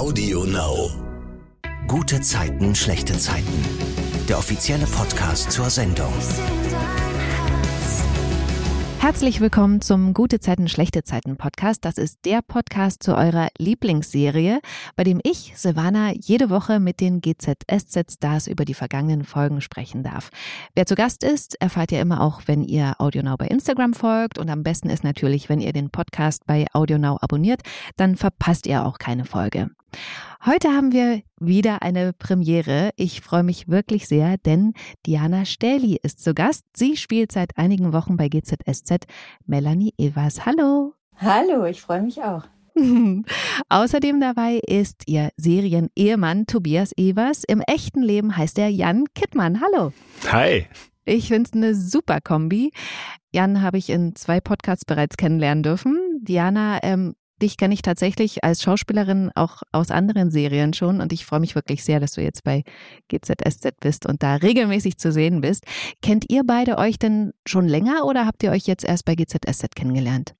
Audio Now. Gute Zeiten, schlechte Zeiten. Der offizielle Podcast zur Sendung. Herzlich willkommen zum Gute Zeiten, schlechte Zeiten Podcast. Das ist der Podcast zu eurer Lieblingsserie, bei dem ich, Silvana, jede Woche mit den GZSZ-Stars über die vergangenen Folgen sprechen darf. Wer zu Gast ist, erfahrt ihr immer auch, wenn ihr AudioNow bei Instagram folgt und am besten ist natürlich, wenn ihr den Podcast bei AudioNow abonniert, dann verpasst ihr auch keine Folge. Heute haben wir wieder eine Premiere. Ich freue mich wirklich sehr, denn Diana Stähli ist zu Gast. Sie spielt seit einigen Wochen bei GZSZ Melanie Evers. Hallo. Hallo, ich freue mich auch. Außerdem dabei ist ihr Serien-Ehemann Tobias Evers. Im echten Leben heißt er Jan Kittmann. Hallo. Hi. Ich finde es eine super Kombi. Jan habe ich in zwei Podcasts bereits kennenlernen dürfen. Diana ähm, Dich kenne ich tatsächlich als Schauspielerin auch aus anderen Serien schon und ich freue mich wirklich sehr, dass du jetzt bei GZSZ bist und da regelmäßig zu sehen bist. Kennt ihr beide euch denn schon länger oder habt ihr euch jetzt erst bei GZSZ kennengelernt?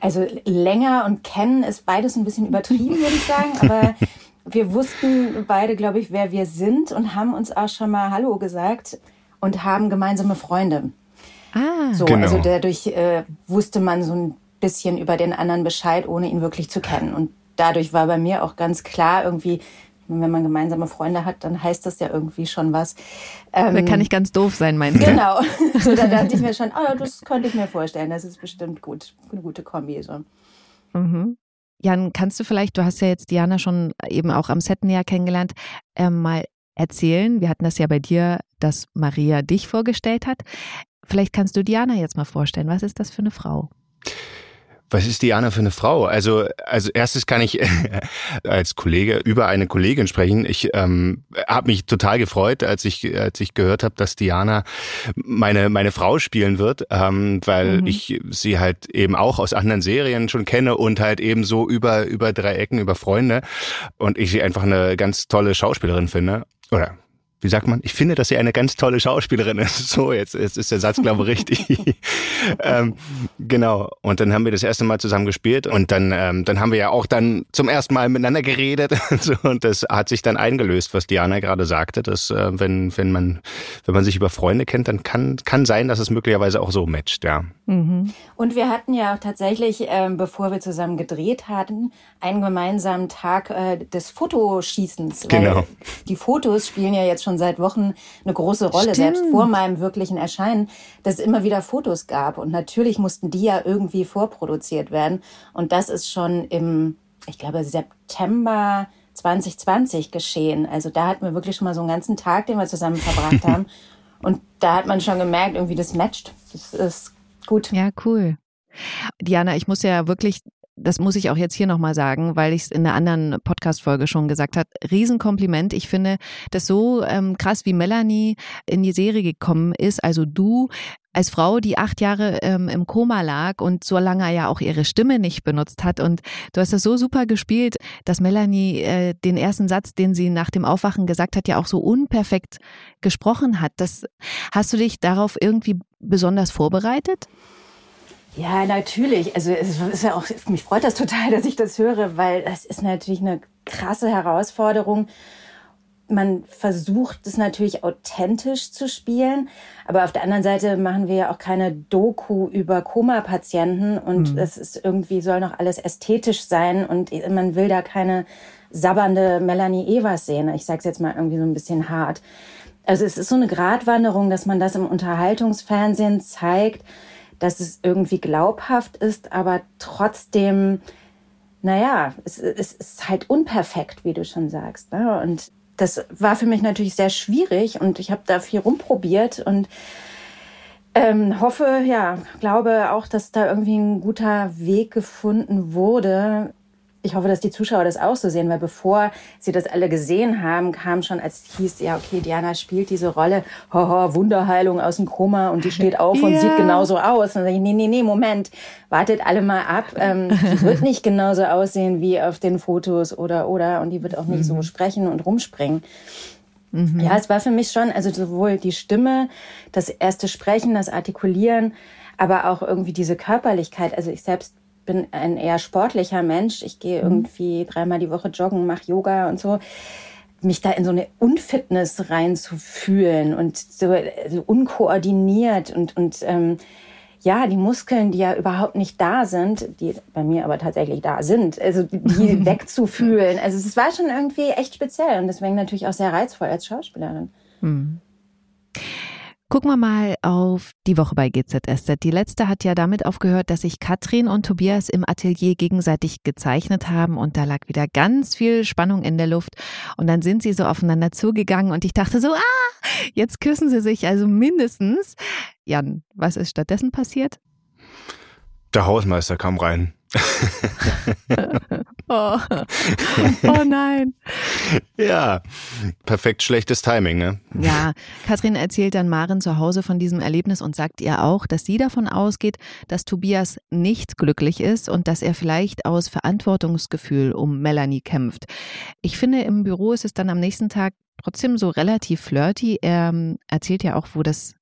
Also länger und kennen ist beides ein bisschen übertrieben, würde ich sagen, aber wir wussten beide, glaube ich, wer wir sind und haben uns auch schon mal Hallo gesagt und haben gemeinsame Freunde. Ah, so, genau. also dadurch äh, wusste man so ein bisschen über den anderen Bescheid, ohne ihn wirklich zu kennen. Und dadurch war bei mir auch ganz klar irgendwie, wenn man gemeinsame Freunde hat, dann heißt das ja irgendwie schon was. Ähm, da kann ich ganz doof sein, meinst du? Genau. So, da dachte ich mir schon, oh, das könnte ich mir vorstellen. Das ist bestimmt gut. Eine gute Kombi. So. Mhm. Jan, kannst du vielleicht, du hast ja jetzt Diana schon eben auch am Set näher kennengelernt, äh, mal erzählen? Wir hatten das ja bei dir, dass Maria dich vorgestellt hat. Vielleicht kannst du Diana jetzt mal vorstellen. Was ist das für eine Frau? Was ist Diana für eine Frau? Also, also erstes kann ich als Kollege über eine Kollegin sprechen. Ich ähm, habe mich total gefreut, als ich als ich gehört habe, dass Diana meine meine Frau spielen wird, ähm, weil mhm. ich sie halt eben auch aus anderen Serien schon kenne und halt eben so über über drei Ecken über Freunde und ich sie einfach eine ganz tolle Schauspielerin finde oder wie sagt man, ich finde, dass sie eine ganz tolle Schauspielerin ist. So, jetzt, jetzt ist der Satz, glaube ich, richtig. ähm, genau. Und dann haben wir das erste Mal zusammen gespielt und dann, ähm, dann haben wir ja auch dann zum ersten Mal miteinander geredet und das hat sich dann eingelöst, was Diana gerade sagte, dass äh, wenn, wenn man, wenn man sich über Freunde kennt, dann kann, kann sein, dass es möglicherweise auch so matcht, ja. Mhm. Und wir hatten ja auch tatsächlich, ähm, bevor wir zusammen gedreht hatten, einen gemeinsamen Tag äh, des Fotoschießens. Genau. Die Fotos spielen ja jetzt schon schon seit Wochen eine große Rolle, Stimmt. selbst vor meinem wirklichen Erscheinen, dass es immer wieder Fotos gab. Und natürlich mussten die ja irgendwie vorproduziert werden. Und das ist schon im, ich glaube, September 2020 geschehen. Also da hatten wir wirklich schon mal so einen ganzen Tag, den wir zusammen verbracht haben. Und da hat man schon gemerkt, irgendwie das matcht. Das ist gut. Ja, cool. Diana, ich muss ja wirklich das muss ich auch jetzt hier nochmal sagen, weil ich es in einer anderen Podcast-Folge schon gesagt habe. Riesenkompliment. Ich finde das so ähm, krass, wie Melanie in die Serie gekommen ist. Also du als Frau, die acht Jahre ähm, im Koma lag und so lange ja auch ihre Stimme nicht benutzt hat. Und du hast das so super gespielt, dass Melanie äh, den ersten Satz, den sie nach dem Aufwachen gesagt hat, ja auch so unperfekt gesprochen hat. Das, hast du dich darauf irgendwie besonders vorbereitet? Ja, natürlich. Also es ist ja auch, mich freut das total, dass ich das höre, weil das ist natürlich eine krasse Herausforderung. Man versucht es natürlich authentisch zu spielen, aber auf der anderen Seite machen wir ja auch keine Doku über Koma-Patienten und mhm. es ist irgendwie soll noch alles ästhetisch sein und man will da keine sabbernde Melanie Evers sehen. Ich sage es jetzt mal irgendwie so ein bisschen hart. Also es ist so eine Gratwanderung, dass man das im Unterhaltungsfernsehen zeigt dass es irgendwie glaubhaft ist, aber trotzdem, naja, es, es ist halt unperfekt, wie du schon sagst. Ne? Und das war für mich natürlich sehr schwierig und ich habe da viel rumprobiert und ähm, hoffe, ja, glaube auch, dass da irgendwie ein guter Weg gefunden wurde, ich hoffe, dass die Zuschauer das auch so sehen, weil bevor sie das alle gesehen haben, kam schon, als hieß, ja, okay, Diana spielt diese Rolle, hoho, Wunderheilung aus dem Koma und die steht auf ja. und sieht genauso aus. Und dann sage ich, nee, nee, nee, Moment, wartet alle mal ab. Ähm, die wird nicht genauso aussehen wie auf den Fotos oder, oder, und die wird auch nicht mhm. so sprechen und rumspringen. Mhm. Ja, es war für mich schon, also sowohl die Stimme, das erste Sprechen, das Artikulieren, aber auch irgendwie diese Körperlichkeit. Also ich selbst bin ein eher sportlicher Mensch. Ich gehe mhm. irgendwie dreimal die Woche joggen, mache Yoga und so mich da in so eine Unfitness reinzufühlen und so, so unkoordiniert und, und ähm, ja, die Muskeln, die ja überhaupt nicht da sind, die bei mir aber tatsächlich da sind, also die wegzufühlen. Also es war schon irgendwie echt speziell und deswegen natürlich auch sehr reizvoll als Schauspielerin. Mhm. Gucken wir mal auf die Woche bei GZSZ. Die letzte hat ja damit aufgehört, dass sich Katrin und Tobias im Atelier gegenseitig gezeichnet haben und da lag wieder ganz viel Spannung in der Luft. Und dann sind sie so aufeinander zugegangen und ich dachte so, ah, jetzt küssen sie sich also mindestens. Jan, was ist stattdessen passiert? Der Hausmeister kam rein. oh. oh nein. Ja, perfekt schlechtes Timing, ne? Ja, Katrin erzählt dann Maren zu Hause von diesem Erlebnis und sagt ihr auch, dass sie davon ausgeht, dass Tobias nicht glücklich ist und dass er vielleicht aus Verantwortungsgefühl um Melanie kämpft. Ich finde, im Büro ist es dann am nächsten Tag trotzdem so relativ flirty. Er ähm, erzählt ja auch, wo das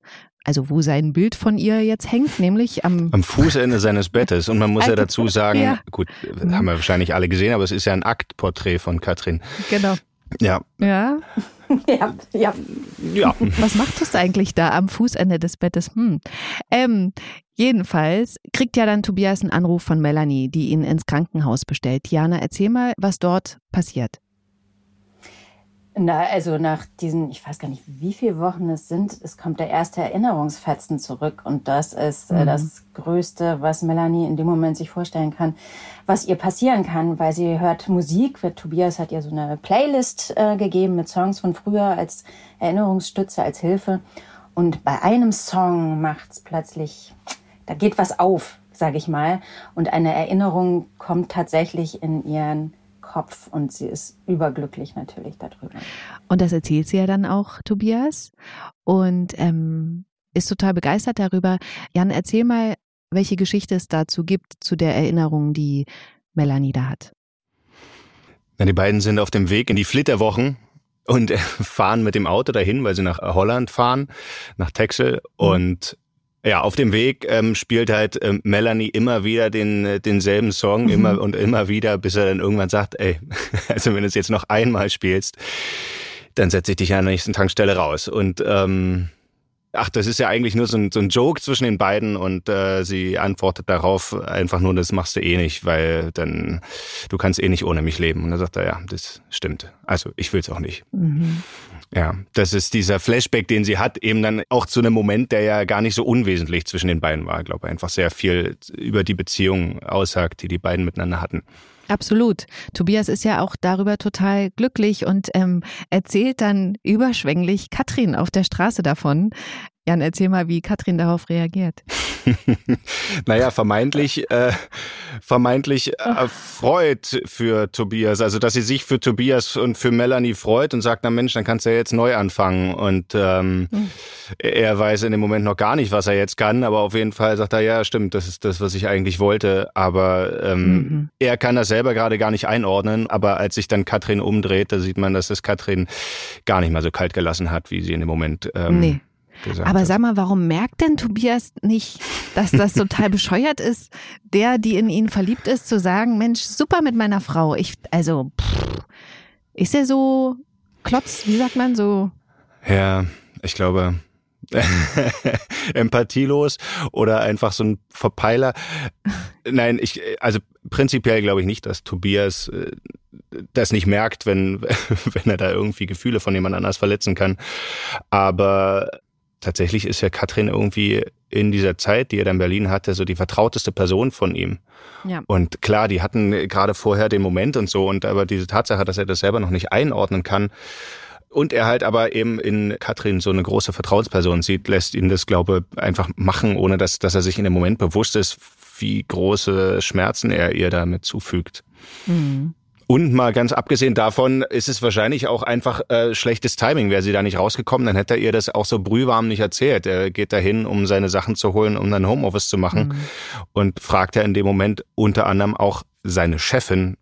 also wo sein Bild von ihr jetzt hängt, nämlich am, am Fußende seines Bettes. Und man muss ja dazu sagen, ja. gut, haben wir wahrscheinlich alle gesehen, aber es ist ja ein Aktporträt von Katrin. Genau. Ja. Ja. ja, ja. Ja. Was macht das eigentlich da am Fußende des Bettes? Hm. Ähm, jedenfalls kriegt ja dann Tobias einen Anruf von Melanie, die ihn ins Krankenhaus bestellt. Jana, erzähl mal, was dort passiert. Na, also nach diesen, ich weiß gar nicht, wie viele Wochen es sind, es kommt der erste Erinnerungsfetzen zurück. Und das ist äh, mhm. das Größte, was Melanie in dem Moment sich vorstellen kann, was ihr passieren kann, weil sie hört Musik. Tobias hat ihr so eine Playlist äh, gegeben mit Songs von früher als Erinnerungsstütze, als Hilfe. Und bei einem Song macht es plötzlich, da geht was auf, sage ich mal. Und eine Erinnerung kommt tatsächlich in ihren Kopf und sie ist überglücklich natürlich darüber. Und das erzählt sie ja dann auch, Tobias, und ähm, ist total begeistert darüber. Jan, erzähl mal, welche Geschichte es dazu gibt, zu der Erinnerung, die Melanie da hat. Ja, die beiden sind auf dem Weg in die Flitterwochen und fahren mit dem Auto dahin, weil sie nach Holland fahren, nach Texel. Mhm. Und ja, auf dem Weg ähm, spielt halt ähm, Melanie immer wieder den äh, denselben Song mhm. immer und immer wieder, bis er dann irgendwann sagt, ey, also wenn du es jetzt noch einmal spielst, dann setze ich dich an der nächsten Tankstelle raus. Und ähm, ach, das ist ja eigentlich nur so ein, so ein Joke zwischen den beiden und äh, sie antwortet darauf einfach nur, das machst du eh nicht, weil dann du kannst eh nicht ohne mich leben. Und dann sagt er, ja, das stimmt. Also ich will's auch nicht. Mhm. Ja, das ist dieser Flashback, den sie hat, eben dann auch zu einem Moment, der ja gar nicht so unwesentlich zwischen den beiden war. Ich glaube, einfach sehr viel über die Beziehung aussagt, die die beiden miteinander hatten. Absolut. Tobias ist ja auch darüber total glücklich und ähm, erzählt dann überschwänglich Katrin auf der Straße davon. Jan, erzähl mal, wie Katrin darauf reagiert. naja, vermeintlich, äh, vermeintlich erfreut für Tobias. Also, dass sie sich für Tobias und für Melanie freut und sagt, na Mensch, dann kannst du ja jetzt neu anfangen. Und ähm, mhm. er weiß in dem Moment noch gar nicht, was er jetzt kann, aber auf jeden Fall sagt er, ja, stimmt, das ist das, was ich eigentlich wollte. Aber ähm, mhm. er kann das selber gerade gar nicht einordnen. Aber als sich dann Katrin umdreht, da sieht man, dass es Katrin gar nicht mal so kalt gelassen hat, wie sie in dem Moment ähm, nee gesagt Aber sag mal, warum merkt denn Tobias nicht, dass das total bescheuert ist, der, die in ihn verliebt ist, zu sagen, Mensch, super mit meiner Frau. Ich, also, pff, ist er so klotz, wie sagt man so? Ja, ich glaube, empathielos oder einfach so ein Verpeiler. Nein, ich, also prinzipiell glaube ich nicht, dass Tobias äh, das nicht merkt, wenn, wenn er da irgendwie Gefühle von jemand anders verletzen kann. Aber tatsächlich ist ja Katrin irgendwie in dieser Zeit, die er dann in Berlin hatte, so die vertrauteste Person von ihm. Ja. Und klar, die hatten gerade vorher den Moment und so, und aber diese Tatsache, dass er das selber noch nicht einordnen kann, und er halt aber eben in Katrin so eine große Vertrauensperson sieht, lässt ihn das, glaube einfach machen, ohne dass, dass er sich in dem Moment bewusst ist, wie große Schmerzen er ihr damit zufügt. Mhm. Und mal ganz abgesehen davon ist es wahrscheinlich auch einfach äh, schlechtes Timing. Wäre sie da nicht rausgekommen, dann hätte er ihr das auch so brühwarm nicht erzählt. Er geht dahin, um seine Sachen zu holen, um dann Homeoffice zu machen mhm. und fragt ja in dem Moment unter anderem auch seine Chefin,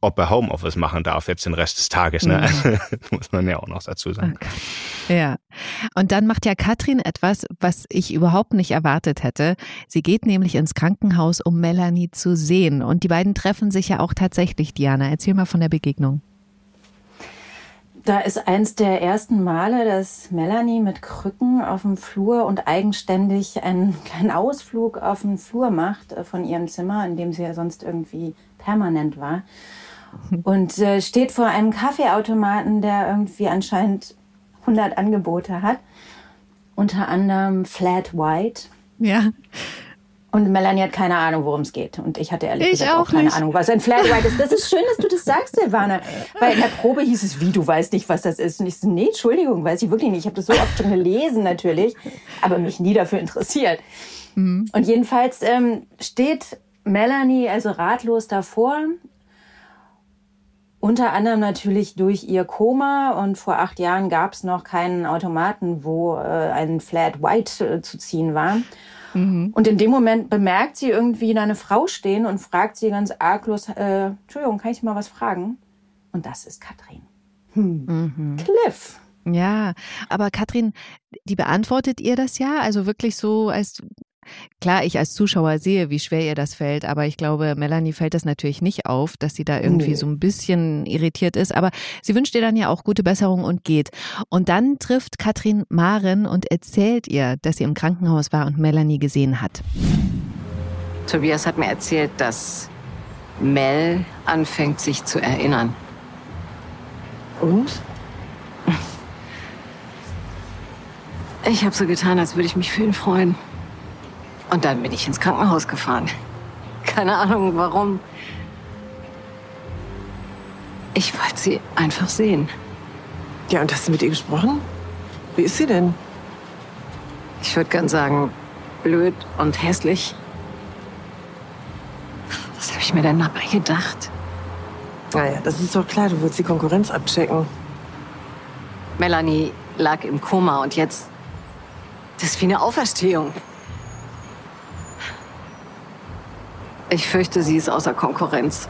ob er Homeoffice machen darf jetzt den Rest des Tages. Ne? Mhm. muss man ja auch noch dazu sagen. Okay. Ja. Und dann macht ja Katrin etwas, was ich überhaupt nicht erwartet hätte. Sie geht nämlich ins Krankenhaus, um Melanie zu sehen. Und die beiden treffen sich ja auch tatsächlich, Diana. Erzähl mal von der Begegnung. Da ist eins der ersten Male, dass Melanie mit Krücken auf dem Flur und eigenständig einen kleinen Ausflug auf den Flur macht äh, von ihrem Zimmer, in dem sie ja sonst irgendwie permanent war und äh, steht vor einem Kaffeeautomaten, der irgendwie anscheinend 100 Angebote hat. Unter anderem Flat White. Ja. Und Melanie hat keine Ahnung, worum es geht. Und ich hatte ehrlich ich gesagt auch, auch keine nicht. Ahnung, was ein Flat White ist. Das ist schön, dass du das sagst, Silvana. Weil in der Probe hieß es, wie, du weißt nicht, was das ist. Und ich so, nee, Entschuldigung, weiß ich wirklich nicht. Ich habe das so oft schon gelesen natürlich, aber mich nie dafür interessiert. Mhm. Und jedenfalls ähm, steht Melanie also ratlos davor unter anderem natürlich durch ihr Koma und vor acht Jahren gab es noch keinen Automaten, wo äh, ein Flat White äh, zu ziehen war. Mhm. Und in dem Moment bemerkt sie irgendwie eine Frau stehen und fragt sie ganz arglos, äh, Entschuldigung, kann ich mal was fragen? Und das ist Katrin. Hm. Mhm. Cliff. Ja, aber Katrin, die beantwortet ihr das ja, also wirklich so, als Klar, ich als Zuschauer sehe, wie schwer ihr das fällt, aber ich glaube, Melanie fällt das natürlich nicht auf, dass sie da irgendwie nee. so ein bisschen irritiert ist. Aber sie wünscht ihr dann ja auch gute Besserung und geht. Und dann trifft Katrin Maren und erzählt ihr, dass sie im Krankenhaus war und Melanie gesehen hat. Tobias hat mir erzählt, dass Mel anfängt, sich zu erinnern. Und? Ich habe so getan, als würde ich mich für ihn freuen. Und dann bin ich ins Krankenhaus gefahren. Keine Ahnung warum. Ich wollte sie einfach sehen. Ja, und hast du mit ihr gesprochen? Wie ist sie denn? Ich würde gern sagen, blöd und hässlich. Was habe ich mir denn dabei gedacht? Naja, das ist doch klar, du willst die Konkurrenz abchecken. Melanie lag im Koma und jetzt. Das ist wie eine Auferstehung. Ich fürchte, sie ist außer Konkurrenz.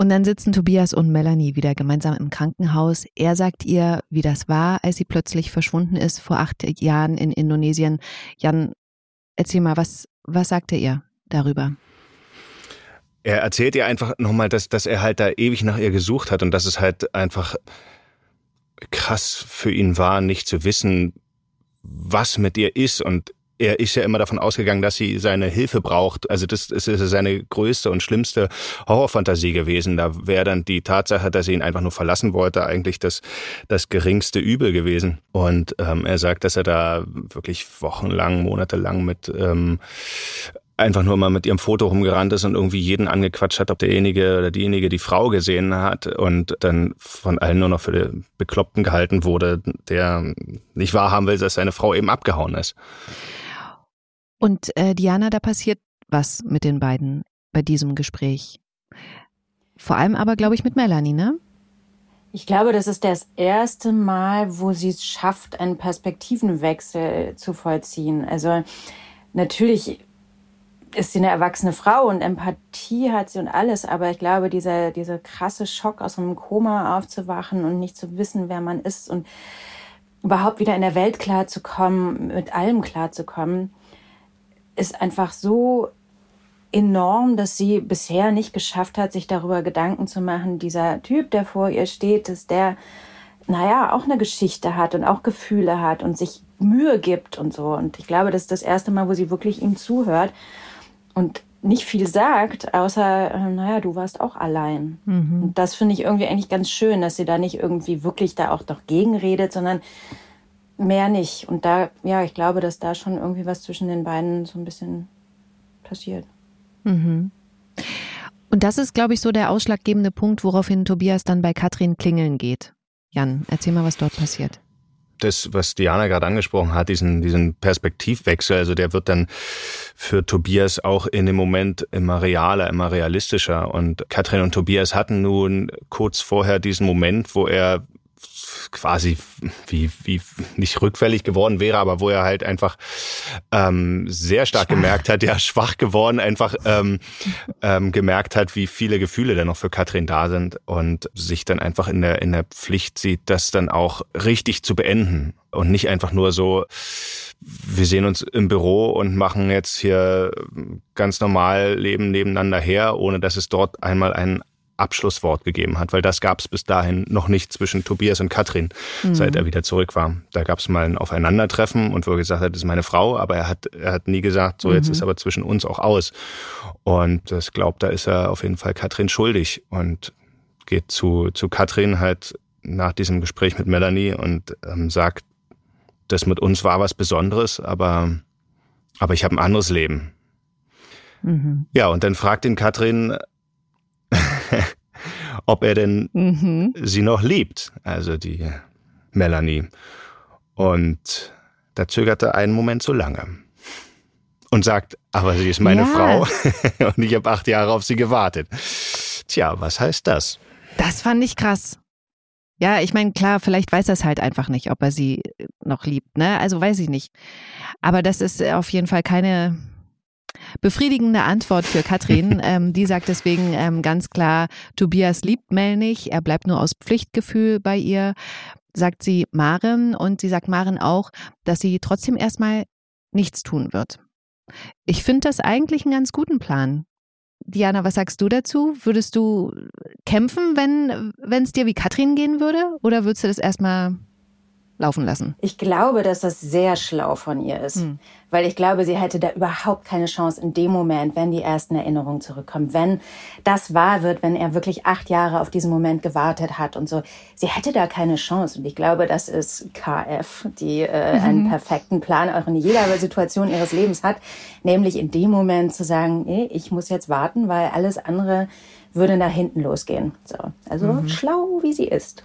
Und dann sitzen Tobias und Melanie wieder gemeinsam im Krankenhaus. Er sagt ihr, wie das war, als sie plötzlich verschwunden ist vor acht Jahren in Indonesien. Jan, erzähl mal, was, was sagt er ihr darüber? Er erzählt ihr einfach nochmal, dass, dass er halt da ewig nach ihr gesucht hat und dass es halt einfach krass für ihn war, nicht zu wissen, was mit ihr ist. Und er ist ja immer davon ausgegangen, dass sie seine Hilfe braucht. Also das ist seine größte und schlimmste Horrorfantasie gewesen. Da wäre dann die Tatsache, dass er ihn einfach nur verlassen wollte, eigentlich das, das geringste Übel gewesen. Und ähm, er sagt, dass er da wirklich wochenlang, monatelang mit ähm, einfach nur mal mit ihrem Foto rumgerannt ist und irgendwie jeden angequatscht hat, ob derjenige oder diejenige die Frau gesehen hat und dann von allen nur noch für den Bekloppten gehalten wurde, der nicht wahrhaben will, dass seine Frau eben abgehauen ist. Und äh, Diana, da passiert was mit den beiden bei diesem Gespräch. Vor allem aber, glaube ich, mit Melanie, ne? Ich glaube, das ist das erste Mal, wo sie es schafft, einen Perspektivenwechsel zu vollziehen. Also natürlich ist sie eine erwachsene Frau und Empathie hat sie und alles, aber ich glaube, dieser, dieser krasse Schock aus einem Koma aufzuwachen und nicht zu wissen, wer man ist und überhaupt wieder in der Welt klarzukommen, mit allem klarzukommen, ist einfach so enorm, dass sie bisher nicht geschafft hat, sich darüber Gedanken zu machen, dieser Typ, der vor ihr steht, dass der, naja, auch eine Geschichte hat und auch Gefühle hat und sich Mühe gibt und so. Und ich glaube, das ist das erste Mal, wo sie wirklich ihm zuhört und nicht viel sagt, außer, äh, naja, du warst auch allein. Mhm. Und das finde ich irgendwie eigentlich ganz schön, dass sie da nicht irgendwie wirklich da auch doch gegenredet, sondern mehr nicht. Und da, ja, ich glaube, dass da schon irgendwie was zwischen den beiden so ein bisschen passiert. Mhm. Und das ist, glaube ich, so der ausschlaggebende Punkt, woraufhin Tobias dann bei Katrin klingeln geht. Jan, erzähl mal, was dort passiert. Das, was Diana gerade angesprochen hat, diesen, diesen Perspektivwechsel, also der wird dann für Tobias auch in dem Moment immer realer, immer realistischer. Und Katrin und Tobias hatten nun kurz vorher diesen Moment, wo er quasi wie, wie nicht rückfällig geworden wäre, aber wo er halt einfach ähm, sehr stark schwach. gemerkt hat, ja, schwach geworden, einfach ähm, ähm, gemerkt hat, wie viele Gefühle da noch für Katrin da sind und sich dann einfach in der, in der Pflicht sieht, das dann auch richtig zu beenden und nicht einfach nur so, wir sehen uns im Büro und machen jetzt hier ganz normal Leben nebeneinander her, ohne dass es dort einmal einen Abschlusswort gegeben hat, weil das gab es bis dahin noch nicht zwischen Tobias und Katrin, mhm. seit er wieder zurück war. Da gab es mal ein Aufeinandertreffen und wo er gesagt hat, das ist meine Frau, aber er hat, er hat nie gesagt, so jetzt mhm. ist aber zwischen uns auch aus. Und das glaubt, da ist er auf jeden Fall Katrin schuldig und geht zu, zu Katrin halt nach diesem Gespräch mit Melanie und ähm, sagt, das mit uns war was Besonderes, aber, aber ich habe ein anderes Leben. Mhm. Ja, und dann fragt ihn Katrin, ob er denn mhm. sie noch liebt, also die Melanie. Und da zögert er einen Moment zu lange und sagt, aber sie ist meine ja. Frau und ich habe acht Jahre auf sie gewartet. Tja, was heißt das? Das fand ich krass. Ja, ich meine, klar, vielleicht weiß er es halt einfach nicht, ob er sie noch liebt, ne? Also weiß ich nicht. Aber das ist auf jeden Fall keine befriedigende Antwort für Katrin. ähm, die sagt deswegen ähm, ganz klar, Tobias liebt Mel nicht, er bleibt nur aus Pflichtgefühl bei ihr, sagt sie Maren. Und sie sagt Maren auch, dass sie trotzdem erstmal nichts tun wird. Ich finde das eigentlich einen ganz guten Plan. Diana, was sagst du dazu? Würdest du kämpfen, wenn es dir wie Katrin gehen würde? Oder würdest du das erstmal laufen lassen. Ich glaube, dass das sehr schlau von ihr ist, hm. weil ich glaube, sie hätte da überhaupt keine Chance in dem Moment, wenn die ersten Erinnerungen zurückkommen, wenn das wahr wird, wenn er wirklich acht Jahre auf diesen Moment gewartet hat und so. Sie hätte da keine Chance und ich glaube, das ist KF, die äh, mhm. einen perfekten Plan auch in jeder Situation ihres Lebens hat, nämlich in dem Moment zu sagen, nee, ich muss jetzt warten, weil alles andere würde nach hinten losgehen. So, also mhm. schlau, wie sie ist.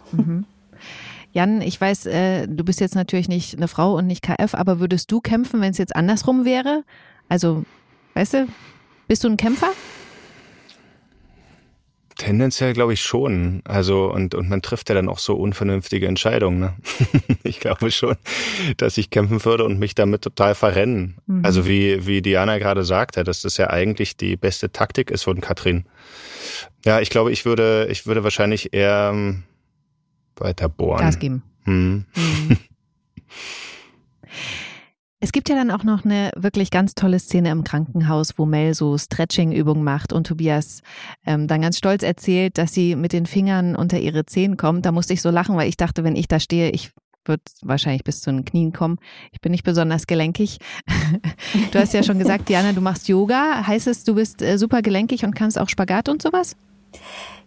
Jan, ich weiß, äh, du bist jetzt natürlich nicht eine Frau und nicht KF, aber würdest du kämpfen, wenn es jetzt andersrum wäre? Also, weißt du, bist du ein Kämpfer? Tendenziell glaube ich schon. Also, und, und man trifft ja dann auch so unvernünftige Entscheidungen. Ne? ich glaube schon, dass ich kämpfen würde und mich damit total verrennen. Mhm. Also, wie, wie Diana gerade sagte, dass das ja eigentlich die beste Taktik ist von Katrin. Ja, ich glaube, ich würde, ich würde wahrscheinlich eher ähm, weiter bohren. Gas geben. Hm. Mhm. Es gibt ja dann auch noch eine wirklich ganz tolle Szene im Krankenhaus, wo Mel so Stretching-Übungen macht und Tobias ähm, dann ganz stolz erzählt, dass sie mit den Fingern unter ihre Zehen kommt. Da musste ich so lachen, weil ich dachte, wenn ich da stehe, ich würde wahrscheinlich bis zu den Knien kommen. Ich bin nicht besonders gelenkig. Du hast ja schon gesagt, Diana, du machst Yoga. Heißt es, du bist äh, super gelenkig und kannst auch Spagat und sowas?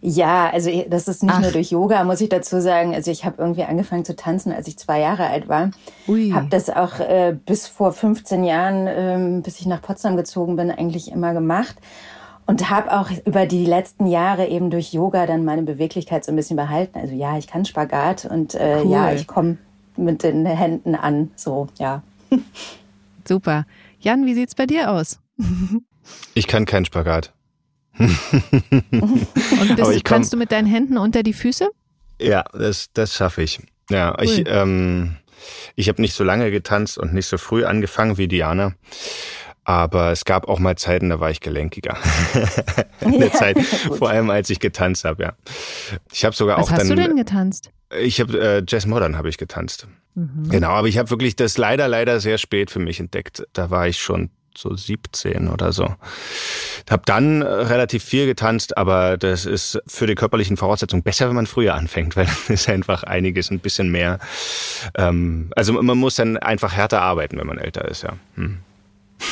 Ja, also das ist nicht Ach. nur durch Yoga, muss ich dazu sagen. Also ich habe irgendwie angefangen zu tanzen, als ich zwei Jahre alt war. Habe das auch äh, bis vor 15 Jahren, ähm, bis ich nach Potsdam gezogen bin, eigentlich immer gemacht. Und habe auch über die letzten Jahre eben durch Yoga dann meine Beweglichkeit so ein bisschen behalten. Also ja, ich kann Spagat und äh, cool. ja, ich komme mit den Händen an. So, ja. Super. Jan, wie sieht's bei dir aus? Ich kann keinen Spagat. Und bist, kannst du mit deinen Händen unter die Füße? Ja, das, das schaffe ich. Ja, cool. ich, ähm, ich habe nicht so lange getanzt und nicht so früh angefangen wie Diana. Aber es gab auch mal Zeiten, da war ich gelenkiger. In der ja, Zeit, vor allem als ich getanzt habe, ja. Ich habe sogar Was auch hast dann. hast du denn getanzt? Ich habe äh, Jazz Modern habe ich getanzt. Mhm. Genau, aber ich habe wirklich das leider leider sehr spät für mich entdeckt. Da war ich schon so 17 oder so. Hab dann äh, relativ viel getanzt, aber das ist für die körperlichen Voraussetzungen besser, wenn man früher anfängt, weil dann ist einfach einiges ein bisschen mehr. Ähm, also man muss dann einfach härter arbeiten, wenn man älter ist, ja. Hm.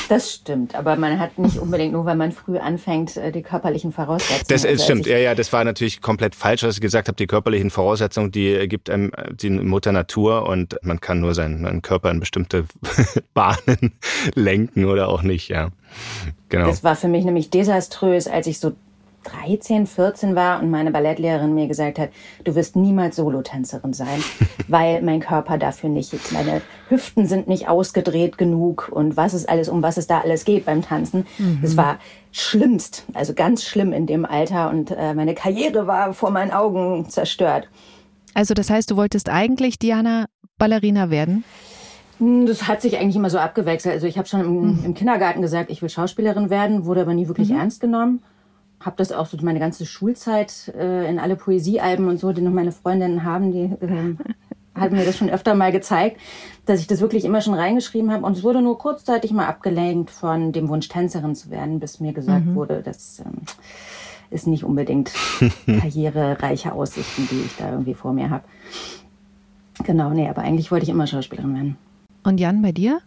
Das stimmt, aber man hat nicht unbedingt nur, weil man früh anfängt, äh, die körperlichen Voraussetzungen. Das ist, stimmt, ja, ja, das war natürlich komplett falsch, was ich gesagt habe. Die körperlichen Voraussetzungen, die gibt einem die Mutter Natur und man kann nur seinen, seinen Körper in bestimmte Bahnen lenken oder auch nicht, ja. Genau. Das war für mich nämlich desaströs, als ich so 13, 14 war und meine Ballettlehrerin mir gesagt hat, du wirst niemals Solotänzerin sein, weil mein Körper dafür nicht, meine Hüften sind nicht ausgedreht genug und was ist alles, um was es da alles geht beim Tanzen. Mhm. Das war schlimmst, also ganz schlimm in dem Alter und äh, meine Karriere war vor meinen Augen zerstört. Also das heißt, du wolltest eigentlich Diana Ballerina werden? Hm, das hat sich eigentlich immer so abgewechselt. Also ich habe schon im, mhm. im, Kindergarten gesagt, ich will Schauspielerin werden, wurde aber nie wirklich mhm. ernst genommen. Habe das auch so meine ganze Schulzeit äh, in alle Poesiealben und so, die noch meine Freundinnen haben, die äh, hat mir das schon öfter mal gezeigt, dass ich das wirklich immer schon reingeschrieben habe. Und es wurde nur kurzzeitig mal abgelenkt von dem Wunsch, Tänzerin zu werden, bis mir gesagt mhm. wurde, das ähm, ist nicht unbedingt karrierereiche Aussichten, die ich da irgendwie vor mir habe. Genau, nee, aber eigentlich wollte ich immer Schauspielerin werden. Und Jan, bei dir?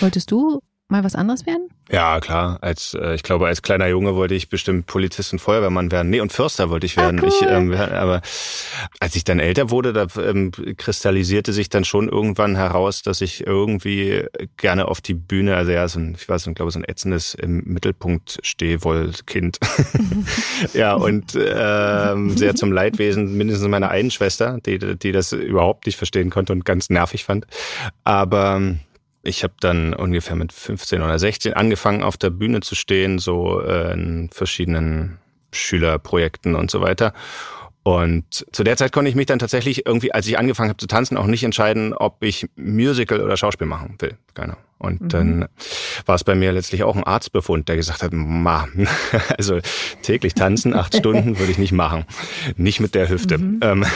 Wolltest du mal was anderes werden? Ja, klar. Als äh, ich glaube, als kleiner Junge wollte ich bestimmt Polizist und Feuerwehrmann werden. Nee, und Förster wollte ich ah, werden. Ah, cool. ich, ähm, aber als ich dann älter wurde, da ähm, kristallisierte sich dann schon irgendwann heraus, dass ich irgendwie gerne auf die Bühne, also ja, so ein, ich weiß, ich glaube, so ein ätzendes im Mittelpunkt Stehwollkind. ja, und ähm, sehr zum Leidwesen mindestens meiner einen Schwester, die, die das überhaupt nicht verstehen konnte und ganz nervig fand. Aber ich habe dann ungefähr mit 15 oder 16 angefangen, auf der Bühne zu stehen, so äh, in verschiedenen Schülerprojekten und so weiter. Und zu der Zeit konnte ich mich dann tatsächlich irgendwie, als ich angefangen habe zu tanzen, auch nicht entscheiden, ob ich Musical oder Schauspiel machen will. Genau. Und mhm. dann war es bei mir letztlich auch ein Arztbefund, der gesagt hat, ma, also täglich tanzen, acht Stunden würde ich nicht machen. Nicht mit der Hüfte. Mhm. Ähm,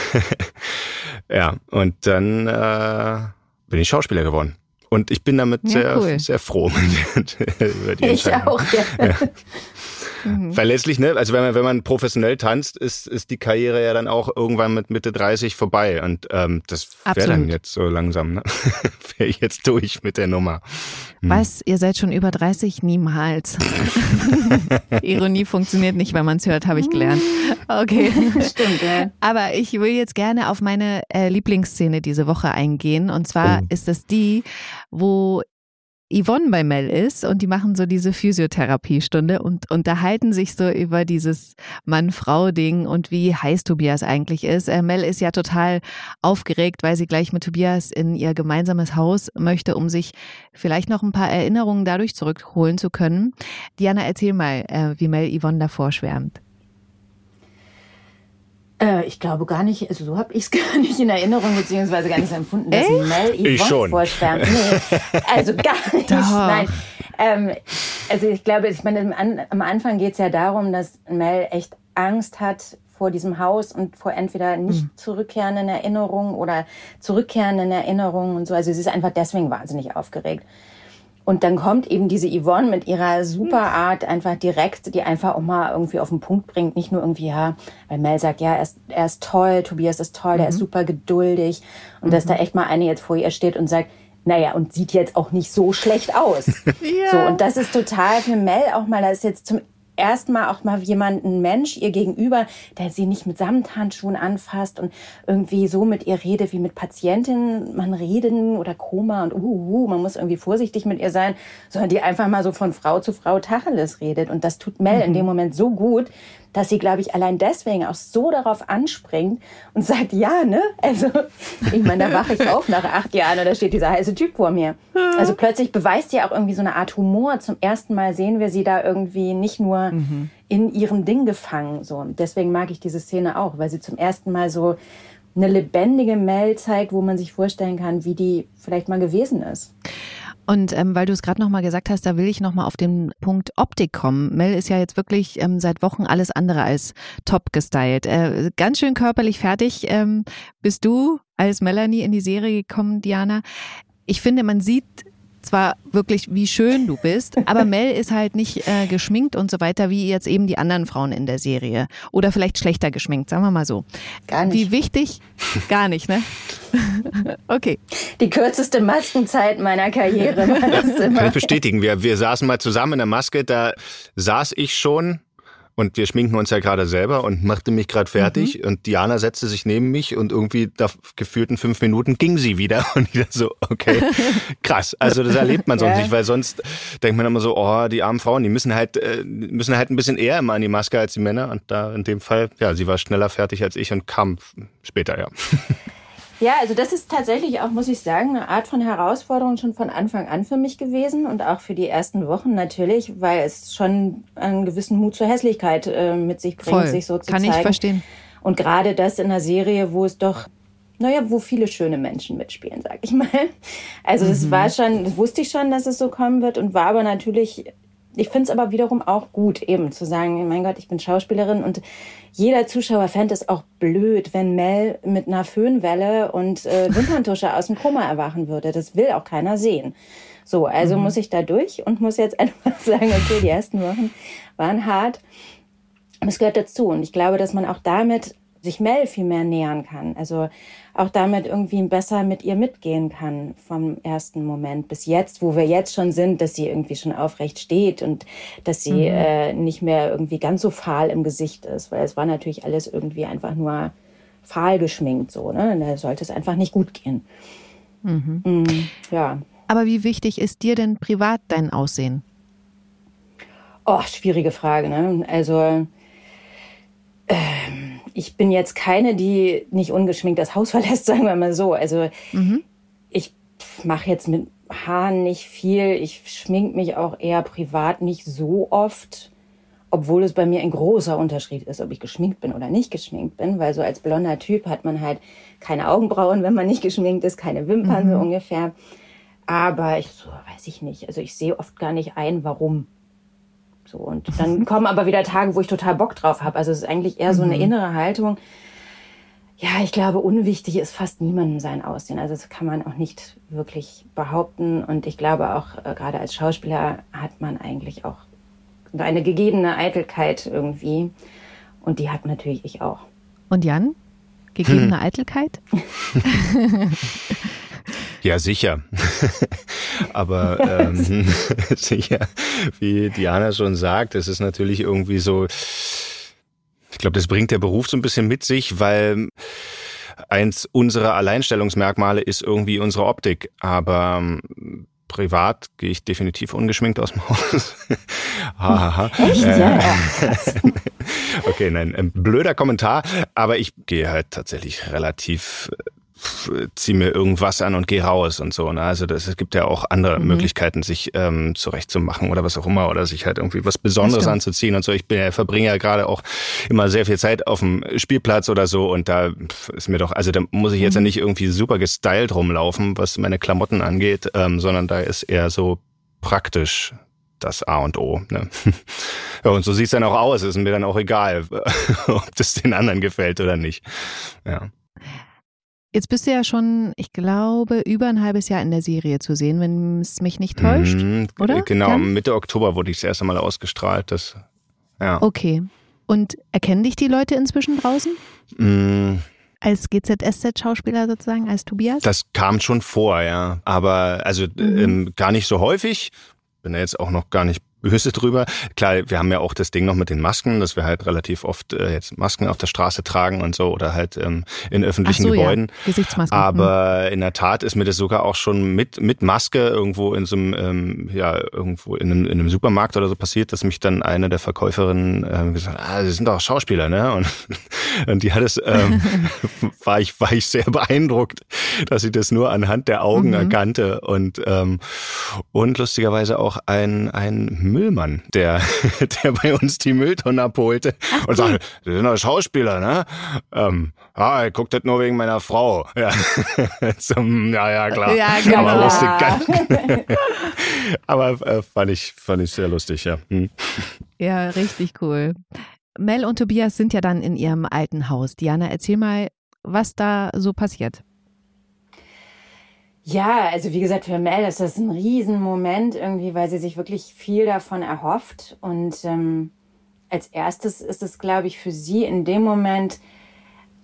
ja, und dann äh, bin ich Schauspieler geworden. Und ich bin damit ja, sehr, cool. sehr froh über die Ich auch, ja. ja. Mhm. Weil letztlich, ne, also wenn man, wenn man professionell tanzt, ist, ist die Karriere ja dann auch irgendwann mit Mitte 30 vorbei. Und ähm, das wäre dann jetzt so langsam, ne? wäre ich jetzt durch mit der Nummer. Hm. Was, ihr seid schon über 30? Niemals. Ironie funktioniert nicht, wenn man es hört, habe ich gelernt. Okay. Stimmt, ja. Aber ich will jetzt gerne auf meine äh, Lieblingsszene diese Woche eingehen. Und zwar oh. ist es die, wo Yvonne bei Mel ist und die machen so diese Physiotherapiestunde und unterhalten sich so über dieses Mann-Frau-Ding und wie heiß Tobias eigentlich ist. Äh, Mel ist ja total aufgeregt, weil sie gleich mit Tobias in ihr gemeinsames Haus möchte, um sich vielleicht noch ein paar Erinnerungen dadurch zurückholen zu können. Diana, erzähl mal, äh, wie Mel Yvonne davor schwärmt. Äh, ich glaube gar nicht, also so habe ich es gar nicht in Erinnerung, beziehungsweise gar nicht so empfunden, dass Echt? Mel Yvonne vorschwärmt. Nee, also gar nicht, nein. Ähm, also ich glaube, ich meine, am Anfang geht es ja darum, dass Mel echt Angst hat vor diesem Haus und vor entweder nicht mhm. zurückkehrenden Erinnerungen oder zurückkehrenden Erinnerungen und so. Also sie ist einfach deswegen wahnsinnig aufgeregt. Und dann kommt eben diese Yvonne mit ihrer super Art einfach direkt, die einfach auch mal irgendwie auf den Punkt bringt. Nicht nur irgendwie, ja, weil Mel sagt, ja, er ist, er ist toll, Tobias ist toll, mhm. der ist mhm. super geduldig. Und mhm. dass da echt mal eine jetzt vor ihr steht und sagt, naja, und sieht jetzt auch nicht so schlecht aus. ja. So, und das ist total für Mel auch mal, das ist jetzt zum erstmal auch mal jemand, ein Mensch ihr gegenüber, der sie nicht mit Samthandschuhen anfasst und irgendwie so mit ihr redet wie mit Patientinnen, man reden oder Koma und uh, uh, man muss irgendwie vorsichtig mit ihr sein, sondern die einfach mal so von Frau zu Frau Tacheles redet. Und das tut Mel mhm. in dem Moment so gut, dass sie, glaube ich, allein deswegen auch so darauf anspringt und sagt, ja, ne? Also, ich meine, da wache ich auf nach acht Jahren und da steht dieser heiße Typ vor mir. Also plötzlich beweist sie auch irgendwie so eine Art Humor. Zum ersten Mal sehen wir sie da irgendwie nicht nur mhm. in ihrem Ding gefangen. So. Und deswegen mag ich diese Szene auch, weil sie zum ersten Mal so eine lebendige Mel zeigt, wo man sich vorstellen kann, wie die vielleicht mal gewesen ist. Und ähm, weil du es gerade nochmal gesagt hast, da will ich nochmal auf den Punkt Optik kommen. Mel ist ja jetzt wirklich ähm, seit Wochen alles andere als top gestylt. Äh, ganz schön körperlich fertig ähm, bist du als Melanie in die Serie gekommen, Diana. Ich finde, man sieht zwar wirklich, wie schön du bist, aber Mel ist halt nicht äh, geschminkt und so weiter, wie jetzt eben die anderen Frauen in der Serie. Oder vielleicht schlechter geschminkt, sagen wir mal so. Gar nicht. Wie wichtig? Gar nicht, ne? okay. Die kürzeste Maskenzeit meiner Karriere. War das immer. Kann ich bestätigen. Wir, wir saßen mal zusammen in der Maske, da saß ich schon und wir schminken uns ja gerade selber und machte mich gerade fertig. Mhm. Und Diana setzte sich neben mich und irgendwie da gefühlten fünf Minuten ging sie wieder. Und dachte so, okay, krass. Also das erlebt man sonst ja. nicht, weil sonst denkt man immer so, oh, die armen Frauen, die müssen halt, äh, müssen halt ein bisschen eher immer an die Maske als die Männer. Und da in dem Fall, ja, sie war schneller fertig als ich und kam später, ja. Ja, also das ist tatsächlich auch, muss ich sagen, eine Art von Herausforderung schon von Anfang an für mich gewesen und auch für die ersten Wochen natürlich, weil es schon einen gewissen Mut zur Hässlichkeit äh, mit sich bringt, Voll. sich so zu Kann zeigen. Kann ich verstehen. Und gerade das in einer Serie, wo es doch naja, wo viele schöne Menschen mitspielen, sag ich mal. Also es mhm. war schon, das wusste ich schon, dass es so kommen wird und war aber natürlich, ich finde es aber wiederum auch gut, eben zu sagen, mein Gott, ich bin Schauspielerin und jeder Zuschauer fände es auch blöd, wenn Mel mit einer Föhnwelle und äh, Wimperntusche aus dem Koma erwachen würde. Das will auch keiner sehen. So, also mhm. muss ich da durch und muss jetzt einfach sagen, okay, die ersten Wochen waren hart. Und es gehört dazu. Und ich glaube, dass man auch damit sich Mel viel mehr nähern kann. Also auch damit irgendwie besser mit ihr mitgehen kann vom ersten Moment bis jetzt, wo wir jetzt schon sind, dass sie irgendwie schon aufrecht steht und dass sie mhm. äh, nicht mehr irgendwie ganz so fahl im Gesicht ist, weil es war natürlich alles irgendwie einfach nur fahl geschminkt so, ne? Da sollte es einfach nicht gut gehen. Mhm. Mhm, ja. Aber wie wichtig ist dir denn privat dein Aussehen? Oh, schwierige Frage, ne? Also ähm, ich bin jetzt keine, die nicht ungeschminkt das Haus verlässt, sagen wir mal so. Also mhm. ich mache jetzt mit Haaren nicht viel. Ich schmink mich auch eher privat nicht so oft, obwohl es bei mir ein großer Unterschied ist, ob ich geschminkt bin oder nicht geschminkt bin, weil so als blonder Typ hat man halt keine Augenbrauen, wenn man nicht geschminkt ist, keine Wimpern mhm. so ungefähr. Aber ich so, weiß ich nicht. Also ich sehe oft gar nicht ein, warum. So, und dann kommen aber wieder Tage, wo ich total Bock drauf habe. Also es ist eigentlich eher so eine mhm. innere Haltung. Ja, ich glaube, unwichtig ist fast niemandem sein Aussehen. Also das kann man auch nicht wirklich behaupten. Und ich glaube auch, äh, gerade als Schauspieler hat man eigentlich auch eine gegebene Eitelkeit irgendwie. Und die hat natürlich ich auch. Und Jan? Gegebene hm. Eitelkeit? Ja, sicher. Aber ähm, sicher, wie Diana schon sagt, es ist natürlich irgendwie so, ich glaube, das bringt der Beruf so ein bisschen mit sich, weil eins unserer Alleinstellungsmerkmale ist irgendwie unsere Optik. Aber ähm, privat gehe ich definitiv ungeschminkt aus dem Haus. Hahaha. Echt? Äh, ja. okay, nein, ein blöder Kommentar, aber ich gehe halt tatsächlich relativ zieh mir irgendwas an und geh raus und so. Ne? Also das, es gibt ja auch andere mhm. Möglichkeiten, sich ähm, zurechtzumachen oder was auch immer oder sich halt irgendwie was Besonderes anzuziehen und so. Ich bin ja, verbringe ja gerade auch immer sehr viel Zeit auf dem Spielplatz oder so und da ist mir doch, also da muss ich jetzt mhm. ja nicht irgendwie super gestylt rumlaufen, was meine Klamotten angeht, ähm, sondern da ist eher so praktisch das A und O. Ne? Ja, und so sieht's dann auch aus. Ist mir dann auch egal, ob das den anderen gefällt oder nicht. Ja. Jetzt bist du ja schon, ich glaube, über ein halbes Jahr in der Serie zu sehen, wenn es mich nicht täuscht, mhm, oder? Genau, Jan? Mitte Oktober wurde ich das erste Mal ausgestrahlt. Das, ja. Okay. Und erkennen dich die Leute inzwischen draußen? Mhm. Als GZSZ-Schauspieler sozusagen, als Tobias? Das kam schon vor, ja. Aber also mhm. ähm, gar nicht so häufig. Bin ja jetzt auch noch gar nicht böse drüber. Klar, wir haben ja auch das Ding noch mit den Masken, dass wir halt relativ oft äh, jetzt Masken auf der Straße tragen und so oder halt ähm, in öffentlichen so, Gebäuden. Ja. Gesichtsmasken. Aber hm. in der Tat ist mir das sogar auch schon mit mit Maske irgendwo in so einem ähm, ja irgendwo in einem, in einem Supermarkt oder so passiert, dass mich dann eine der Verkäuferinnen äh, gesagt, hat, ah, Sie sind doch Schauspieler, ne? Und, und die hat es ähm, war ich war ich sehr beeindruckt, dass sie das nur anhand der Augen mhm. erkannte und ähm, und lustigerweise auch ein ein Müllmann, der, der bei uns die Mülltonnen abholte Ach, und sagte, Sie sind doch Schauspieler, ne? Ähm, ah, er guckt das nur wegen meiner Frau. Ja, Zum, ja, ja, klar. Ja, genau. Aber lustig. Aber äh, fand, ich, fand ich sehr lustig, ja. Hm. Ja, richtig cool. Mel und Tobias sind ja dann in ihrem alten Haus. Diana, erzähl mal, was da so passiert. Ja, also wie gesagt, für Mel ist das ein Riesenmoment irgendwie, weil sie sich wirklich viel davon erhofft. Und ähm, als erstes ist es, glaube ich, für sie in dem Moment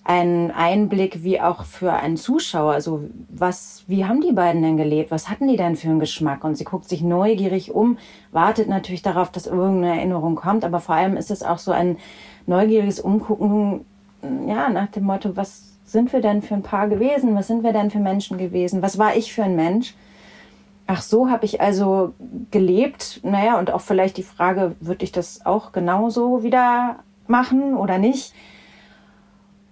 ein Einblick wie auch für einen Zuschauer. Also was, wie haben die beiden denn gelebt? Was hatten die denn für einen Geschmack? Und sie guckt sich neugierig um, wartet natürlich darauf, dass irgendeine Erinnerung kommt. Aber vor allem ist es auch so ein neugieriges Umgucken, ja, nach dem Motto, was sind wir denn für ein Paar gewesen? Was sind wir denn für Menschen gewesen? Was war ich für ein Mensch? Ach so, habe ich also gelebt. Naja, und auch vielleicht die Frage, würde ich das auch genauso wieder machen oder nicht?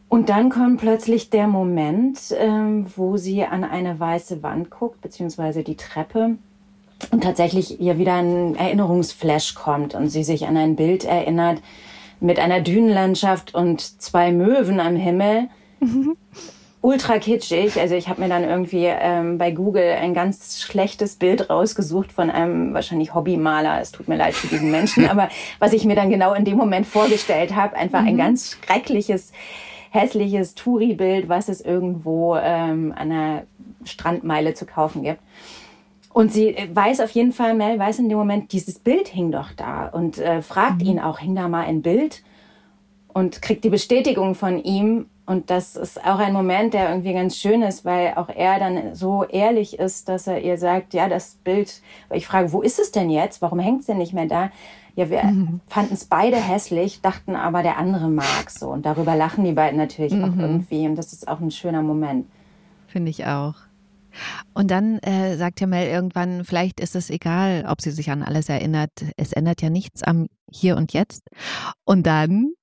Und dann kommt plötzlich der Moment, ähm, wo sie an eine weiße Wand guckt, beziehungsweise die Treppe. Und tatsächlich ihr wieder ein Erinnerungsflash kommt und sie sich an ein Bild erinnert, mit einer Dünenlandschaft und zwei Möwen am Himmel. Ultra kitschig. Also ich habe mir dann irgendwie ähm, bei Google ein ganz schlechtes Bild rausgesucht von einem wahrscheinlich Hobbymaler. Es tut mir leid für diesen Menschen, aber was ich mir dann genau in dem Moment vorgestellt habe, einfach ein ganz schreckliches, hässliches Touri-Bild, was es irgendwo ähm, an einer Strandmeile zu kaufen gibt. Und sie äh, weiß auf jeden Fall, Mel weiß in dem Moment, dieses Bild hing doch da und äh, fragt ihn auch, hing da mal ein Bild und kriegt die Bestätigung von ihm. Und das ist auch ein Moment, der irgendwie ganz schön ist, weil auch er dann so ehrlich ist, dass er ihr sagt, ja, das Bild, weil ich frage, wo ist es denn jetzt? Warum hängt es denn nicht mehr da? Ja, wir Mhm. fanden es beide hässlich, dachten aber, der andere mag so. Und darüber lachen die beiden natürlich auch Mhm. irgendwie. Und das ist auch ein schöner Moment. Finde ich auch. Und dann äh, sagt ja Mel irgendwann, vielleicht ist es egal, ob sie sich an alles erinnert. Es ändert ja nichts am Hier und Jetzt. Und dann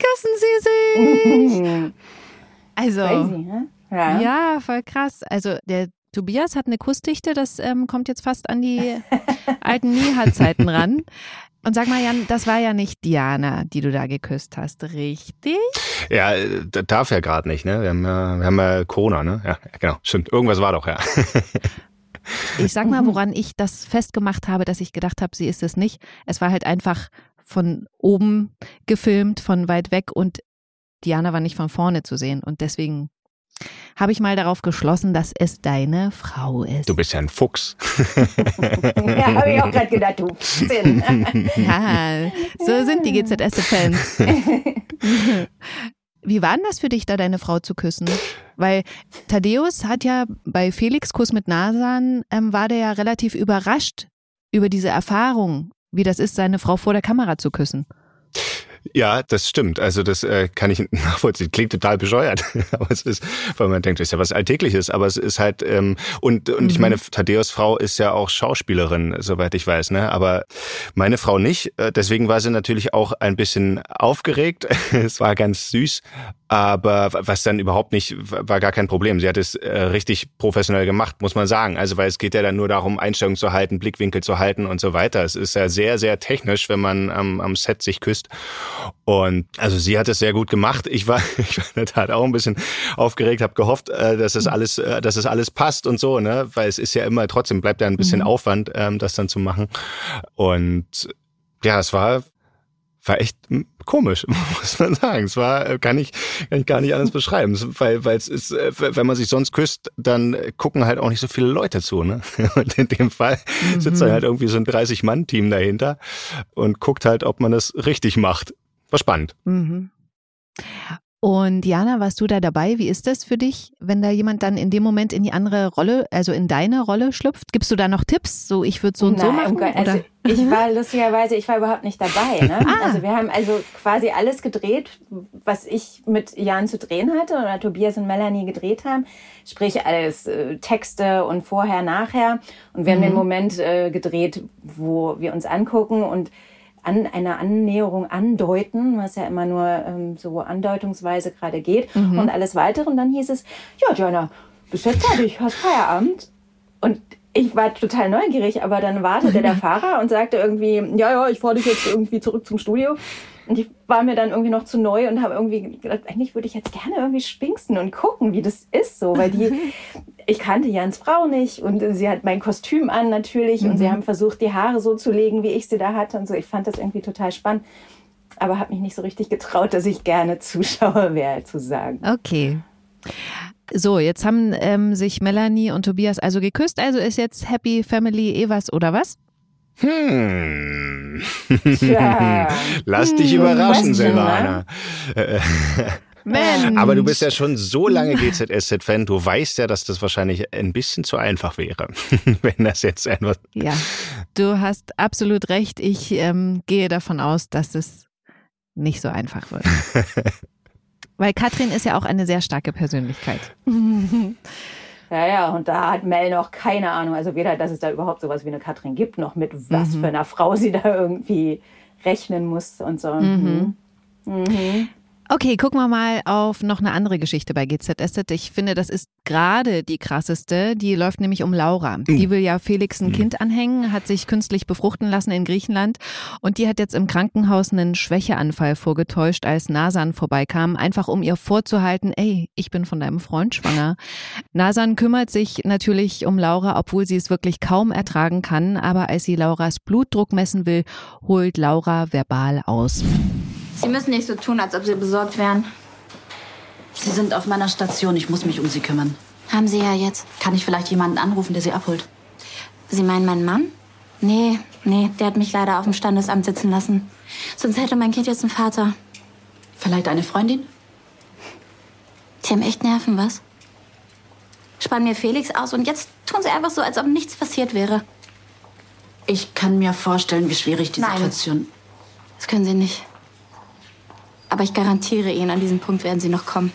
küssen sie sich. Also, Crazy, ne? Ja. ja, voll krass. Also der Tobias hat eine Kussdichte, das ähm, kommt jetzt fast an die alten Nihat-Zeiten ran. Und sag mal, Jan, das war ja nicht Diana, die du da geküsst hast, richtig? Ja, äh, darf ja gerade nicht, ne? Wir haben, ja, wir haben ja Corona, ne? Ja, genau, stimmt. Irgendwas war doch, ja. Ich sag mal, woran ich das festgemacht habe, dass ich gedacht habe, sie ist es nicht. Es war halt einfach von oben gefilmt, von weit weg und Diana war nicht von vorne zu sehen. Und deswegen habe ich mal darauf geschlossen, dass es deine Frau ist. Du bist ja ein Fuchs. Ja, habe ich auch gerade gedacht, du. Ja, so sind die GZS-Fans. Wie war denn das für dich, da deine Frau zu küssen? Weil Thaddeus hat ja bei Felix Kuss mit Nasan, ähm, war der ja relativ überrascht über diese Erfahrung, wie das ist, seine Frau vor der Kamera zu küssen. Ja, das stimmt. Also das äh, kann ich nachvollziehen. Klingt total bescheuert, aber es ist, weil man denkt, das ist ja was Alltägliches. Aber es ist halt ähm, und und ich meine, Thaddeus Frau ist ja auch Schauspielerin, soweit ich weiß. Ne, aber meine Frau nicht. Äh, Deswegen war sie natürlich auch ein bisschen aufgeregt. es war ganz süß, aber was dann überhaupt nicht war gar kein Problem. Sie hat es äh, richtig professionell gemacht, muss man sagen. Also weil es geht ja dann nur darum, Einstellungen zu halten, Blickwinkel zu halten und so weiter. Es ist ja sehr sehr technisch, wenn man am, am Set sich küsst. Und also sie hat es sehr gut gemacht. Ich war, ich war in der Tat auch ein bisschen aufgeregt, habe gehofft, äh, dass es alles, äh, dass es alles passt und so, ne? Weil es ist ja immer trotzdem bleibt ja ein bisschen Aufwand, ähm, das dann zu machen. Und ja, es war war echt komisch, muss man sagen. Es war, äh, kann ich, kann ich gar nicht anders beschreiben. Es- Weil, weil es ist, äh, wenn man sich sonst küsst, dann äh, gucken halt auch nicht so viele Leute zu, ne? Und in dem Fall sitzt dann halt irgendwie so ein 30-Mann-Team dahinter und guckt halt, ob man das richtig macht. War spannend. Mhm. Und Diana, warst du da dabei? Wie ist das für dich, wenn da jemand dann in dem Moment in die andere Rolle, also in deine Rolle schlüpft? Gibst du da noch Tipps? So, ich würde so und so Nein, machen? um Gott, also ich war lustigerweise, ich war überhaupt nicht dabei. Ne? Ah. Also wir haben also quasi alles gedreht, was ich mit Jan zu drehen hatte oder Tobias und Melanie gedreht haben. Sprich alles äh, Texte und vorher, nachher. Und wir haben Mhm. den Moment äh, gedreht, wo wir uns angucken und an eine Annäherung andeuten, was ja immer nur ähm, so andeutungsweise gerade geht Mhm. und alles weitere. Und dann hieß es, ja, Jana, bist jetzt fertig, hast Feierabend. Und ich war total neugierig, aber dann wartete der Fahrer und sagte irgendwie, ja, ja, ich fahre dich jetzt irgendwie zurück zum Studio. Und ich war mir dann irgendwie noch zu neu und habe irgendwie gedacht, eigentlich würde ich jetzt gerne irgendwie spinksen und gucken, wie das ist so, weil die, ich kannte Jans Frau nicht und sie hat mein Kostüm an natürlich und sie haben versucht, die Haare so zu legen, wie ich sie da hatte und so. Ich fand das irgendwie total spannend, aber habe mich nicht so richtig getraut, dass ich gerne Zuschauer wäre, zu sagen. Okay. So, jetzt haben ähm, sich Melanie und Tobias also geküsst. Also ist jetzt Happy Family Evas oder was? Hm. Tja. Lass dich Hm, überraschen, du, Silvana. Mensch. Aber du bist ja schon so lange GZSZ-Fan, du weißt ja, dass das wahrscheinlich ein bisschen zu einfach wäre, wenn das jetzt einfach. Ja, du hast absolut recht. Ich ähm, gehe davon aus, dass es nicht so einfach wird. Weil Katrin ist ja auch eine sehr starke Persönlichkeit. Ja, ja, und da hat Mel noch keine Ahnung. Also weder, dass es da überhaupt sowas wie eine Katrin gibt, noch mit was für einer Frau sie da irgendwie rechnen muss und so. Mhm. Okay, gucken wir mal auf noch eine andere Geschichte bei GZSZ. Ich finde, das ist gerade die krasseste. Die läuft nämlich um Laura. Mhm. Die will ja Felix ein mhm. Kind anhängen, hat sich künstlich befruchten lassen in Griechenland und die hat jetzt im Krankenhaus einen Schwächeanfall vorgetäuscht, als Nasan vorbeikam, einfach um ihr vorzuhalten, ey, ich bin von deinem Freund schwanger. Nasan kümmert sich natürlich um Laura, obwohl sie es wirklich kaum ertragen kann, aber als sie Lauras Blutdruck messen will, holt Laura verbal aus. Sie müssen nicht so tun, als ob Sie besorgt wären. Sie sind auf meiner Station. Ich muss mich um Sie kümmern. Haben Sie ja jetzt. Kann ich vielleicht jemanden anrufen, der Sie abholt? Sie meinen meinen Mann? Nee, nee, der hat mich leider auf dem Standesamt sitzen lassen. Sonst hätte mein Kind jetzt einen Vater. Vielleicht eine Freundin? Sie haben echt Nerven, was? Spannen mir Felix aus und jetzt tun Sie einfach so, als ob nichts passiert wäre. Ich kann mir vorstellen, wie schwierig die Nein. Situation. Das können Sie nicht. Aber ich garantiere Ihnen, an diesem Punkt werden Sie noch kommen.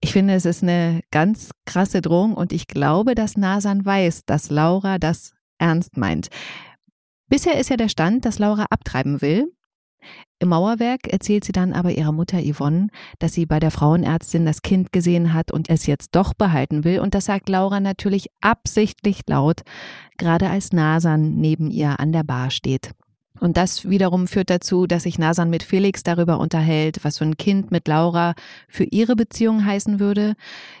Ich finde, es ist eine ganz krasse Drohung und ich glaube, dass Nasan weiß, dass Laura das ernst meint. Bisher ist ja der Stand, dass Laura abtreiben will. Im Mauerwerk erzählt sie dann aber ihrer Mutter Yvonne, dass sie bei der Frauenärztin das Kind gesehen hat und es jetzt doch behalten will. Und das sagt Laura natürlich absichtlich laut, gerade als Nasan neben ihr an der Bar steht. Und das wiederum führt dazu, dass sich Nasan mit Felix darüber unterhält, was so ein Kind mit Laura für ihre Beziehung heißen würde.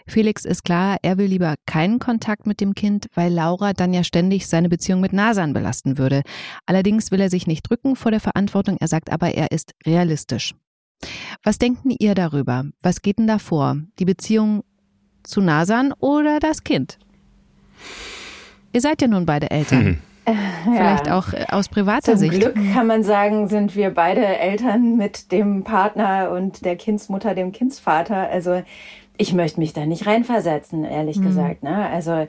Felix ist klar, er will lieber keinen Kontakt mit dem Kind, weil Laura dann ja ständig seine Beziehung mit Nasan belasten würde. Allerdings will er sich nicht drücken vor der Verantwortung, er sagt aber, er ist realistisch. Was denken ihr darüber? Was geht denn da vor? Die Beziehung zu Nasan oder das Kind? Ihr seid ja nun beide Eltern. Mhm. Vielleicht auch äh, aus privater Zum Sicht. Zum Glück kann man sagen, sind wir beide Eltern mit dem Partner und der Kindsmutter, dem Kindsvater. Also ich möchte mich da nicht reinversetzen, ehrlich mhm. gesagt. Ne? Also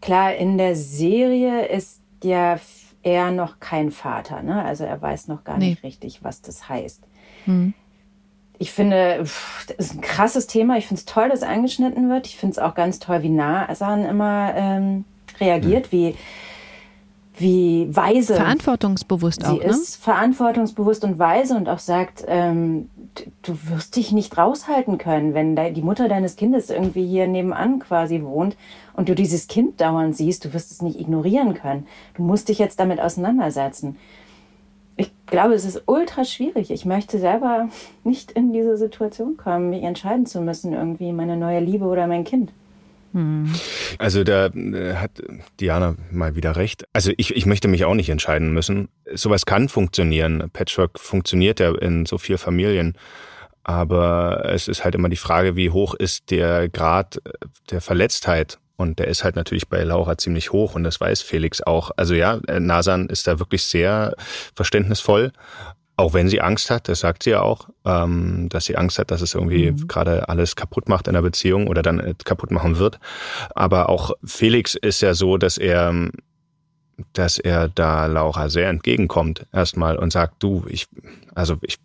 klar, in der Serie ist ja er noch kein Vater. Ne? Also er weiß noch gar nee. nicht richtig, was das heißt. Mhm. Ich finde, das ist ein krasses Thema. Ich finde es toll, dass angeschnitten wird. Ich finde es auch ganz toll, wie nah Asan immer ähm, reagiert, mhm. wie wie weise. Verantwortungsbewusst sie auch, ne? ist. Verantwortungsbewusst und weise und auch sagt, ähm, du wirst dich nicht raushalten können, wenn die Mutter deines Kindes irgendwie hier nebenan quasi wohnt und du dieses Kind dauernd siehst, du wirst es nicht ignorieren können. Du musst dich jetzt damit auseinandersetzen. Ich glaube, es ist ultra schwierig. Ich möchte selber nicht in diese Situation kommen, mich entscheiden zu müssen, irgendwie meine neue Liebe oder mein Kind. Hm. Also da äh, hat Diana mal wieder recht. Also ich, ich möchte mich auch nicht entscheiden müssen. Sowas kann funktionieren. Patchwork funktioniert ja in so vielen Familien. Aber es ist halt immer die Frage, wie hoch ist der Grad der Verletztheit und der ist halt natürlich bei Laura ziemlich hoch und das weiß Felix auch. Also ja, Nasan ist da wirklich sehr verständnisvoll. Auch wenn sie Angst hat, das sagt sie ja auch, ähm, dass sie Angst hat, dass es irgendwie mhm. gerade alles kaputt macht in der Beziehung oder dann äh, kaputt machen wird. Aber auch Felix ist ja so, dass er dass er da Laura sehr entgegenkommt erstmal und sagt, du, ich, also ich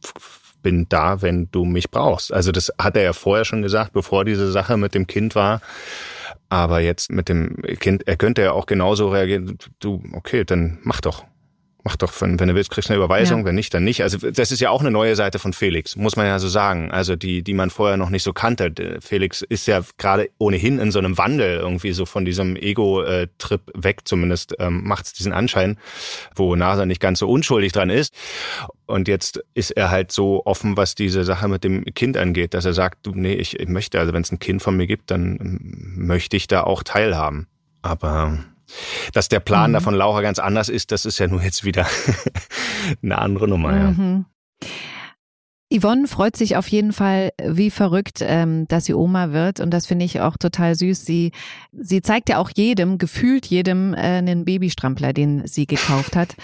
bin da, wenn du mich brauchst. Also das hat er ja vorher schon gesagt, bevor diese Sache mit dem Kind war. Aber jetzt mit dem Kind, er könnte ja auch genauso reagieren, du, okay, dann mach doch mach doch, wenn, wenn du willst, kriegst du eine Überweisung, ja. wenn nicht, dann nicht. Also das ist ja auch eine neue Seite von Felix, muss man ja so sagen. Also die, die man vorher noch nicht so kannte. Felix ist ja gerade ohnehin in so einem Wandel irgendwie so von diesem Ego-Trip weg, zumindest ähm, macht es diesen Anschein, wo NASA nicht ganz so unschuldig dran ist. Und jetzt ist er halt so offen, was diese Sache mit dem Kind angeht, dass er sagt, du, nee, ich, ich möchte, also wenn es ein Kind von mir gibt, dann ähm, möchte ich da auch teilhaben. Aber dass der Plan mhm. da von Laura ganz anders ist, das ist ja nur jetzt wieder eine andere Nummer. Ja. Mhm. Yvonne freut sich auf jeden Fall wie verrückt, ähm, dass sie Oma wird. Und das finde ich auch total süß. Sie, sie zeigt ja auch jedem, gefühlt jedem, äh, einen Babystrampler, den sie gekauft hat.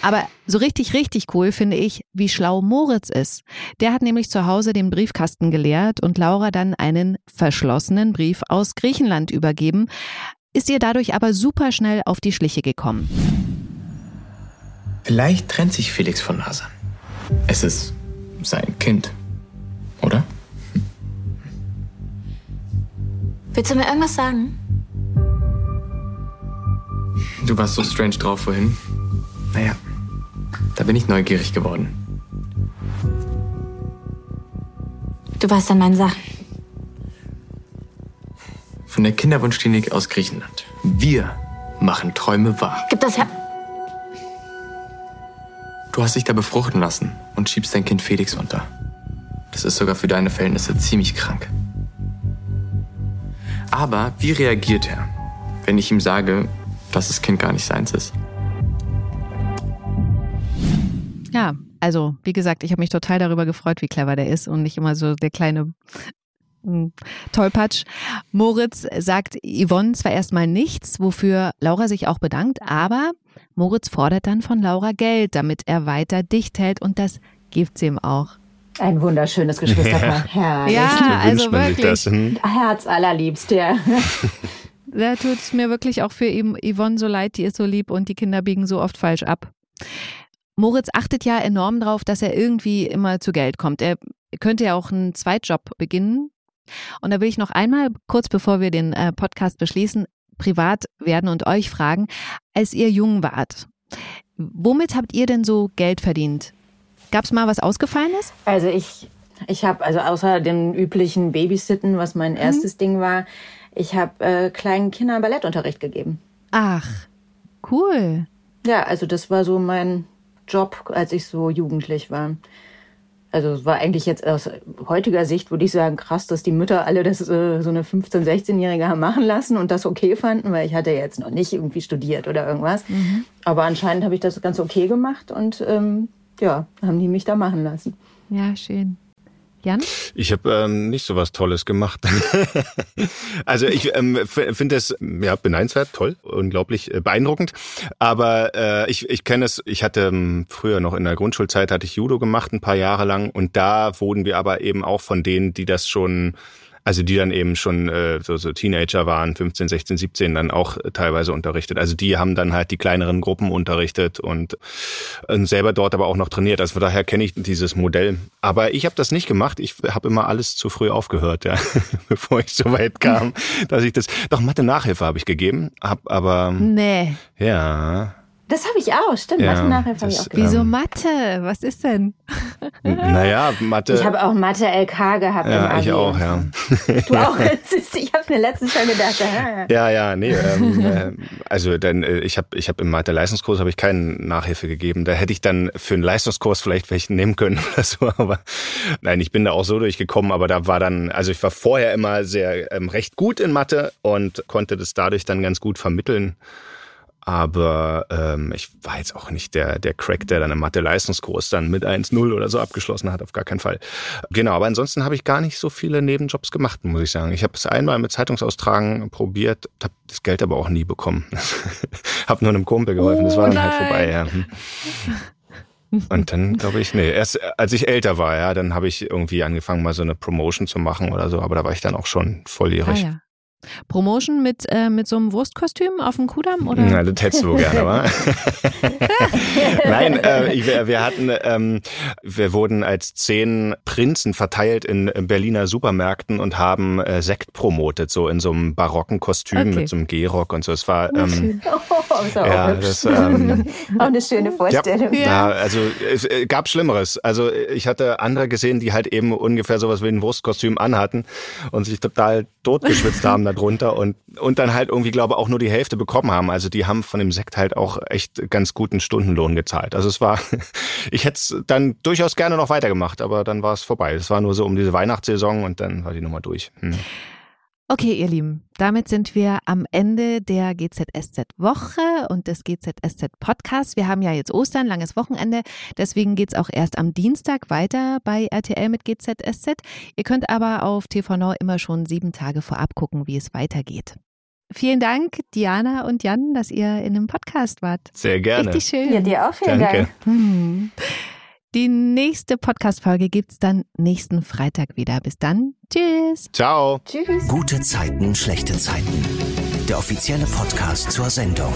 Aber so richtig, richtig cool finde ich, wie schlau Moritz ist. Der hat nämlich zu Hause den Briefkasten geleert und Laura dann einen verschlossenen Brief aus Griechenland übergeben ist ihr dadurch aber super schnell auf die Schliche gekommen. Vielleicht trennt sich Felix von Nasan. Es ist sein Kind, oder? Willst du mir irgendwas sagen? Du warst so strange drauf vorhin. Naja, da bin ich neugierig geworden. Du warst an meinen Sachen. Von der Kinderwunschklinik aus Griechenland. Wir machen Träume wahr. Gib das her. Du hast dich da befruchten lassen und schiebst dein Kind Felix unter. Das ist sogar für deine Verhältnisse ziemlich krank. Aber wie reagiert er, wenn ich ihm sage, dass das Kind gar nicht seins ist? Ja, also wie gesagt, ich habe mich total darüber gefreut, wie clever der ist und nicht immer so der kleine Tollpatsch. Moritz sagt Yvonne zwar erstmal nichts, wofür Laura sich auch bedankt, aber Moritz fordert dann von Laura Geld, damit er weiter dicht hält und das gibt sie ihm auch. Ein wunderschönes Geschwisterpaar. Herrlich. Ja, also wirklich. Das, hm? Herz allerliebst, ja. Da tut es mir wirklich auch für Yvonne so leid, die ist so lieb und die Kinder biegen so oft falsch ab. Moritz achtet ja enorm darauf, dass er irgendwie immer zu Geld kommt. Er könnte ja auch einen Zweitjob beginnen. Und da will ich noch einmal, kurz bevor wir den äh, Podcast beschließen, privat werden und euch fragen, als ihr jung wart, womit habt ihr denn so Geld verdient? Gab es mal was Ausgefallenes? Also ich, ich habe, also außer dem üblichen Babysitten, was mein erstes Ding war, ich habe äh, kleinen Kindern Ballettunterricht gegeben. Ach, cool. Ja, also das war so mein Job, als ich so jugendlich war. Also es war eigentlich jetzt aus heutiger Sicht, würde ich sagen, krass, dass die Mütter alle das äh, so eine 15-, 16-Jährige haben machen lassen und das okay fanden, weil ich hatte jetzt noch nicht irgendwie studiert oder irgendwas. Aber anscheinend habe ich das ganz okay gemacht und ähm, ja, haben die mich da machen lassen. Ja, schön. Jan? Ich habe ähm, nicht so was Tolles gemacht. also ich ähm, finde es ja beneidenswert, toll, unglaublich äh, beeindruckend. Aber äh, ich, ich kenne es. Ich hatte ähm, früher noch in der Grundschulzeit hatte ich Judo gemacht ein paar Jahre lang und da wurden wir aber eben auch von denen, die das schon also die dann eben schon äh, so, so Teenager waren, 15, 16, 17, dann auch teilweise unterrichtet. Also die haben dann halt die kleineren Gruppen unterrichtet und, und selber dort aber auch noch trainiert. Also von daher kenne ich dieses Modell. Aber ich habe das nicht gemacht. Ich habe immer alles zu früh aufgehört, ja, bevor ich so weit kam, dass ich das. Doch Mathe-Nachhilfe habe ich gegeben, hab aber Nee. Ja. Das habe ich auch, stimmt. Ja, Mathe nachher habe ich auch gegeben. Wieso Mathe? Was ist denn? Naja, Mathe. Ich habe auch Mathe LK gehabt im ja, Abi. ich auch, ja. Du auch? Ich habe mir letztens schon gedacht. ah. Ja, ja, nee. Ähm, äh, also dann, äh, ich habe ich hab im Mathe-Leistungskurs habe ich keinen Nachhilfe gegeben. Da hätte ich dann für einen Leistungskurs vielleicht welchen nehmen können oder so. Aber nein, ich bin da auch so durchgekommen. Aber da war dann, also ich war vorher immer sehr ähm, recht gut in Mathe und konnte das dadurch dann ganz gut vermitteln. Aber ähm, ich war jetzt auch nicht der, der Crack, der dann im Mathe-Leistungskurs dann mit 1-0 oder so abgeschlossen hat, auf gar keinen Fall. Genau, aber ansonsten habe ich gar nicht so viele Nebenjobs gemacht, muss ich sagen. Ich habe es einmal mit Zeitungsaustragen probiert, habe das Geld aber auch nie bekommen. habe nur einem Kumpel geholfen, das war dann halt vorbei. Ja. Und dann glaube ich, nee, erst als ich älter war, ja, dann habe ich irgendwie angefangen, mal so eine Promotion zu machen oder so, aber da war ich dann auch schon Ah, volljährig. ja. Promotion mit, äh, mit so einem Wurstkostüm auf dem Kudamm? Oder? Na, das hättest du gerne, wa? Nein, äh, ich- wir, hatten, ähm, wir wurden als zehn Prinzen verteilt in Berliner Supermärkten und haben äh, Sekt promotet, so in so einem barocken Kostüm Okay. mit so einem Gehrock und so. Es war, ähm, Oh, ist auch ja, hübsch. das, ähm, auch eine schöne Vorstellung. ja, also es äh, gab Schlimmeres. Also ich hatte andere gesehen, die halt eben ungefähr sowas wie ein Wurstkostüm anhatten und sich total totgeschwitzt haben darunter und, und dann halt irgendwie, glaube auch nur die Hälfte bekommen haben. Also die haben von dem Sekt halt auch echt ganz guten Stundenlohn gezahlt. Also es war, ich hätte es dann durchaus gerne noch weitergemacht, aber dann war es vorbei. Es war nur so um diese Weihnachtssaison und dann war die Nummer durch. Hm. Okay, ihr Lieben, damit sind wir am Ende der GZSZ-Woche und des GZSZ-Podcasts. Wir haben ja jetzt Ostern, langes Wochenende, deswegen geht's auch erst am Dienstag weiter bei RTL mit GZSZ. Ihr könnt aber auf TV Now immer schon sieben Tage vorab gucken, wie es weitergeht. Vielen Dank, Diana und Jan, dass ihr in dem Podcast wart. Sehr gerne. Richtig schön. Ja, dir auch vielen Danke. Dank. Hm. Die nächste Podcast-Folge gibt's dann nächsten Freitag wieder. Bis dann. Tschüss. Ciao. Tschüss. Gute Zeiten, schlechte Zeiten. Der offizielle Podcast zur Sendung.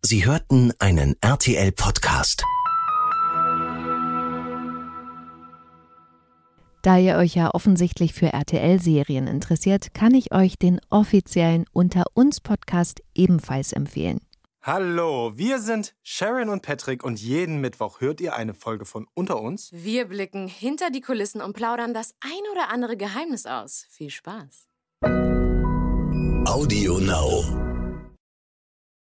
Sie hörten einen RTL-Podcast. Da ihr euch ja offensichtlich für RTL-Serien interessiert, kann ich euch den offiziellen Unter uns Podcast ebenfalls empfehlen. Hallo, wir sind Sharon und Patrick und jeden Mittwoch hört ihr eine Folge von Unter uns. Wir blicken hinter die Kulissen und plaudern das ein oder andere Geheimnis aus. Viel Spaß. Audio Now.